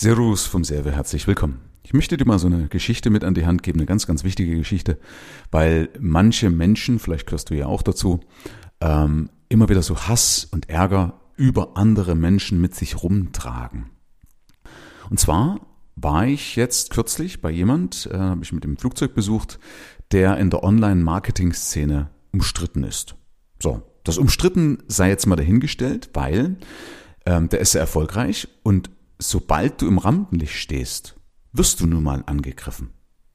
Servus vom Serve, herzlich willkommen. Ich möchte dir mal so eine Geschichte mit an die Hand geben, eine ganz, ganz wichtige Geschichte, weil manche Menschen, vielleicht gehörst du ja auch dazu, ähm, immer wieder so Hass und Ärger über andere Menschen mit sich rumtragen. Und zwar war ich jetzt kürzlich bei jemand, äh, habe ich mit dem Flugzeug besucht, der in der Online-Marketing-Szene umstritten ist. So, das umstritten sei jetzt mal dahingestellt, weil ähm, der ist sehr erfolgreich und sobald du im Rampenlicht stehst, wirst du nun mal angegriffen.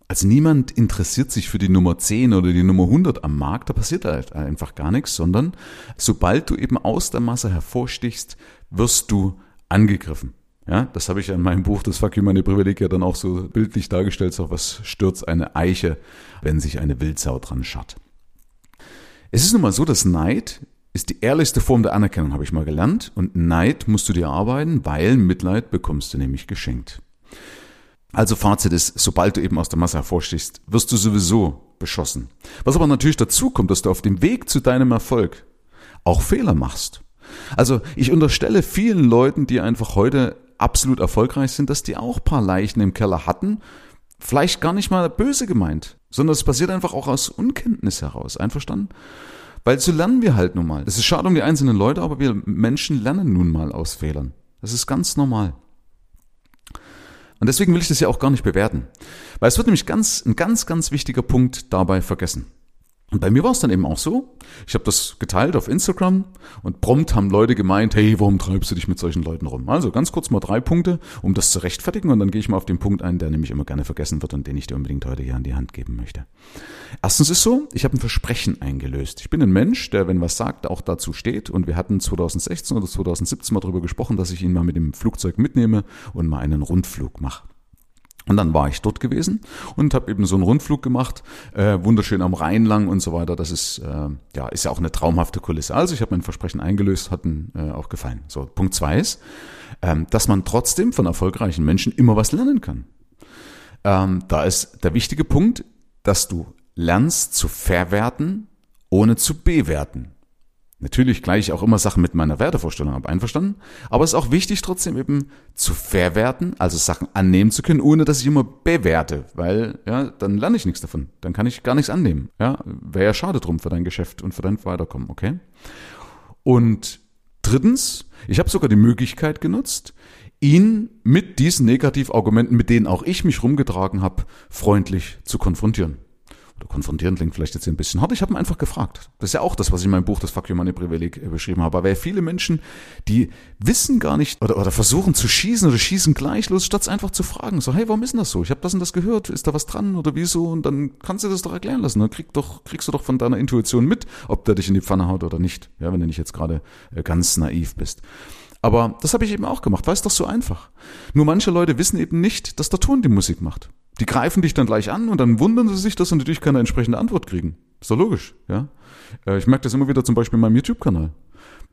Also niemand interessiert sich für die Nummer 10 oder die Nummer 100 am Markt, da passiert halt einfach gar nichts, sondern sobald du eben aus der Masse hervorstichst, wirst du angegriffen. Ja, das habe ich in meinem Buch Das Fuck You Meine Privileg ja dann auch so bildlich dargestellt, so was stürzt eine Eiche, wenn sich eine Wildsau dran scharrt. Es ist nun mal so, dass Neid ist die ehrlichste Form der Anerkennung, habe ich mal gelernt. Und Neid musst du dir arbeiten, weil Mitleid bekommst du nämlich geschenkt. Also Fazit ist, sobald du eben aus der Masse hervorstichst, wirst du sowieso beschossen. Was aber natürlich dazu kommt, dass du auf dem Weg zu deinem Erfolg auch Fehler machst. Also ich unterstelle vielen Leuten, die einfach heute absolut erfolgreich sind, dass die auch paar Leichen im Keller hatten. Vielleicht gar nicht mal böse gemeint, sondern es passiert einfach auch aus Unkenntnis heraus. Einverstanden? Weil so lernen wir halt nun mal. Es ist schade um die einzelnen Leute, aber wir Menschen lernen nun mal aus Fehlern. Das ist ganz normal. Und deswegen will ich das ja auch gar nicht bewerten. Weil es wird nämlich ganz, ein ganz, ganz wichtiger Punkt dabei vergessen. Und bei mir war es dann eben auch so, ich habe das geteilt auf Instagram und prompt haben Leute gemeint, hey, warum treibst du dich mit solchen Leuten rum? Also ganz kurz mal drei Punkte, um das zu rechtfertigen und dann gehe ich mal auf den Punkt ein, der nämlich immer gerne vergessen wird und den ich dir unbedingt heute hier an die Hand geben möchte. Erstens ist so, ich habe ein Versprechen eingelöst. Ich bin ein Mensch, der, wenn was sagt, auch dazu steht und wir hatten 2016 oder 2017 mal darüber gesprochen, dass ich ihn mal mit dem Flugzeug mitnehme und mal einen Rundflug mache. Und dann war ich dort gewesen und habe eben so einen Rundflug gemacht, äh, wunderschön am Rhein lang und so weiter. Das ist äh, ja ist ja auch eine traumhafte Kulisse. Also ich habe mein Versprechen eingelöst, hat mir äh, auch gefallen. So Punkt zwei ist, ähm, dass man trotzdem von erfolgreichen Menschen immer was lernen kann. Ähm, da ist der wichtige Punkt, dass du lernst zu verwerten, ohne zu bewerten. Natürlich gleiche ich auch immer Sachen mit meiner Wertevorstellung ab, einverstanden? Aber es ist auch wichtig, trotzdem eben zu verwerten, also Sachen annehmen zu können, ohne dass ich immer bewerte, weil, ja, dann lerne ich nichts davon. Dann kann ich gar nichts annehmen. Ja, wäre ja schade drum für dein Geschäft und für dein Weiterkommen, okay? Und drittens, ich habe sogar die Möglichkeit genutzt, ihn mit diesen Negativargumenten, mit denen auch ich mich rumgetragen habe, freundlich zu konfrontieren oder konfrontieren klingt vielleicht jetzt ein bisschen hart. Ich habe ihn einfach gefragt. Das ist ja auch das, was ich in meinem Buch Das Fuck You Money Privileg äh, beschrieben habe. Weil viele Menschen, die wissen gar nicht oder, oder versuchen zu schießen oder schießen gleich los, statt einfach zu fragen. So, hey, warum ist denn das so? Ich habe das und das gehört. Ist da was dran oder wieso? Und dann kannst du das doch erklären lassen. Dann krieg doch, kriegst du doch von deiner Intuition mit, ob der dich in die Pfanne haut oder nicht. Ja, wenn du nicht jetzt gerade äh, ganz naiv bist. Aber das habe ich eben auch gemacht, weil es doch so einfach. Nur manche Leute wissen eben nicht, dass der Ton die Musik macht. Die greifen dich dann gleich an und dann wundern sie sich, dass sie natürlich keine entsprechende Antwort kriegen. Ist doch logisch, ja. Äh, ich merke das immer wieder zum Beispiel in meinem YouTube-Kanal.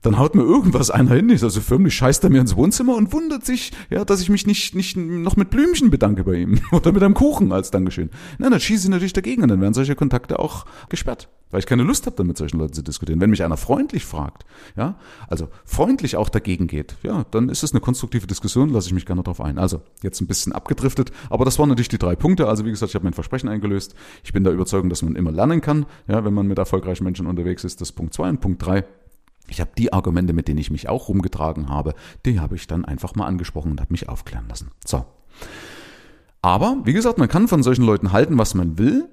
Dann haut mir irgendwas einer hin, also förmlich scheißt er mir ins Wohnzimmer und wundert sich, ja, dass ich mich nicht, nicht noch mit Blümchen bedanke bei ihm oder mit einem Kuchen als Dankeschön. Nein, dann schieße ich natürlich dagegen und dann werden solche Kontakte auch gesperrt, weil ich keine Lust habe, dann mit solchen Leuten zu diskutieren. Wenn mich einer freundlich fragt, ja, also freundlich auch dagegen geht, ja, dann ist es eine konstruktive Diskussion, lasse ich mich gerne darauf ein. Also jetzt ein bisschen abgedriftet, aber das waren natürlich die drei Punkte. Also wie gesagt, ich habe mein Versprechen eingelöst. Ich bin der Überzeugung, dass man immer lernen kann, ja, wenn man mit erfolgreichen Menschen unterwegs ist. Das Punkt zwei und Punkt drei ich habe die Argumente, mit denen ich mich auch rumgetragen habe, die habe ich dann einfach mal angesprochen und habe mich aufklären lassen. So. Aber, wie gesagt, man kann von solchen Leuten halten, was man will.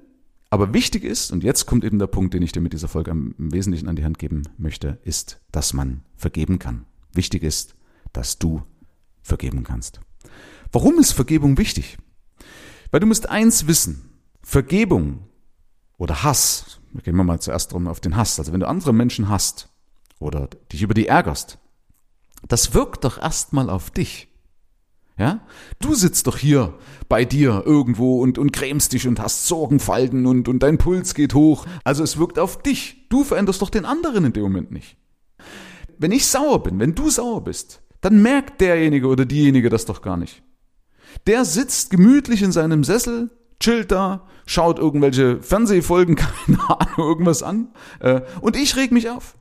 Aber wichtig ist, und jetzt kommt eben der Punkt, den ich dir mit dieser Folge im Wesentlichen an die Hand geben möchte, ist, dass man vergeben kann. Wichtig ist, dass du vergeben kannst. Warum ist Vergebung wichtig? Weil du musst eins wissen. Vergebung oder Hass, gehen wir mal zuerst drum auf den Hass. Also wenn du andere Menschen hast, oder dich über die ärgerst, das wirkt doch erstmal auf dich. Ja? Du sitzt doch hier bei dir irgendwo und, und grämst dich und hast Sorgenfalten und, und dein Puls geht hoch. Also es wirkt auf dich. Du veränderst doch den anderen in dem Moment nicht. Wenn ich sauer bin, wenn du sauer bist, dann merkt derjenige oder diejenige das doch gar nicht. Der sitzt gemütlich in seinem Sessel, chillt da, schaut irgendwelche Fernsehfolgen, keine Ahnung, irgendwas an, äh, und ich reg mich auf.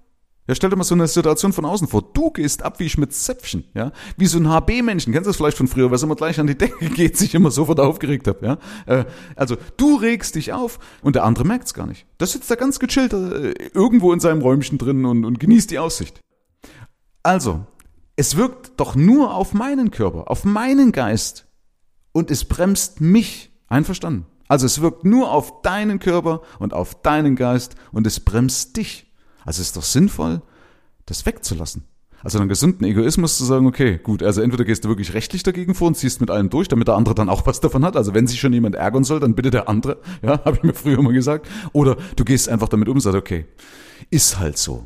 Ja, stell dir mal so eine Situation von außen vor. Du gehst ab wie Schmitz Zäpfchen, ja? Wie so ein HB-Männchen. Kennst du das vielleicht von früher, was immer gleich an die Decke geht, sich immer sofort aufgeregt habe, ja? Äh, also, du regst dich auf und der andere merkt's gar nicht. Das sitzt da ganz gechillt äh, irgendwo in seinem Räumchen drin und, und genießt die Aussicht. Also, es wirkt doch nur auf meinen Körper, auf meinen Geist und es bremst mich. Einverstanden? Also es wirkt nur auf deinen Körper und auf deinen Geist und es bremst dich. Also ist doch sinnvoll, das wegzulassen. Also einen gesunden Egoismus zu sagen, okay, gut, also entweder gehst du wirklich rechtlich dagegen vor und ziehst mit allem durch, damit der andere dann auch was davon hat. Also wenn sich schon jemand ärgern soll, dann bitte der andere, ja, habe ich mir früher immer gesagt. Oder du gehst einfach damit um und sagst, okay, ist halt so.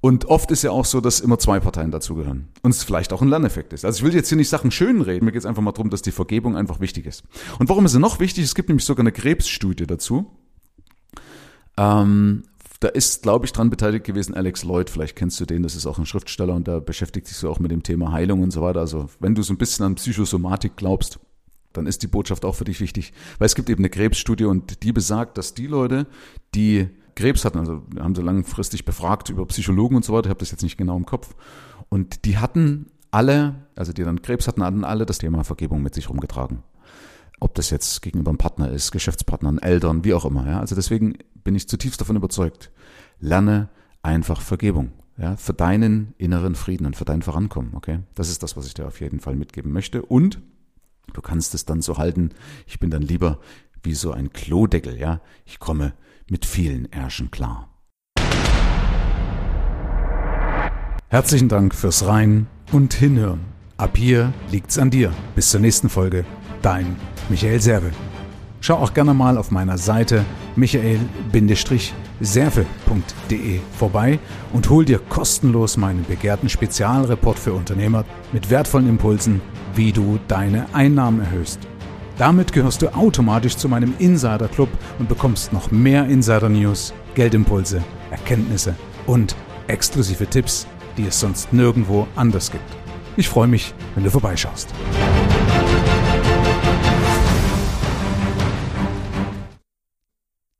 Und oft ist ja auch so, dass immer zwei Parteien dazugehören. Und es vielleicht auch ein Lerneffekt ist. Also ich will jetzt hier nicht Sachen schön reden, mir geht es einfach mal darum, dass die Vergebung einfach wichtig ist. Und warum ist sie noch wichtig? Es gibt nämlich sogar eine Krebsstudie dazu. Ähm, da ist, glaube ich, dran beteiligt gewesen Alex Lloyd. Vielleicht kennst du den, das ist auch ein Schriftsteller und da beschäftigt sich so auch mit dem Thema Heilung und so weiter. Also wenn du so ein bisschen an Psychosomatik glaubst, dann ist die Botschaft auch für dich wichtig. Weil es gibt eben eine Krebsstudie und die besagt, dass die Leute, die Krebs hatten, also haben sie langfristig befragt über Psychologen und so weiter, ich habe das jetzt nicht genau im Kopf. Und die hatten alle, also die dann Krebs hatten, hatten alle das Thema Vergebung mit sich rumgetragen. Ob das jetzt gegenüber einem Partner ist, Geschäftspartnern, Eltern, wie auch immer. Ja? Also deswegen bin ich zutiefst davon überzeugt. Lerne einfach Vergebung. Ja, für deinen inneren Frieden und für dein Vorankommen, okay? Das ist das, was ich dir auf jeden Fall mitgeben möchte. Und du kannst es dann so halten, ich bin dann lieber wie so ein Klodeckel, ja? Ich komme mit vielen Ärschen klar. Herzlichen Dank fürs Rein und Hinhören. Ab hier liegt's an dir. Bis zur nächsten Folge. Dein Michael Serve. Schau auch gerne mal auf meiner Seite michael-serve.de vorbei und hol dir kostenlos meinen begehrten Spezialreport für Unternehmer mit wertvollen Impulsen, wie du deine Einnahmen erhöhst. Damit gehörst du automatisch zu meinem Insider Club und bekommst noch mehr Insider News, Geldimpulse, Erkenntnisse und exklusive Tipps, die es sonst nirgendwo anders gibt. Ich freue mich, wenn du vorbeischaust.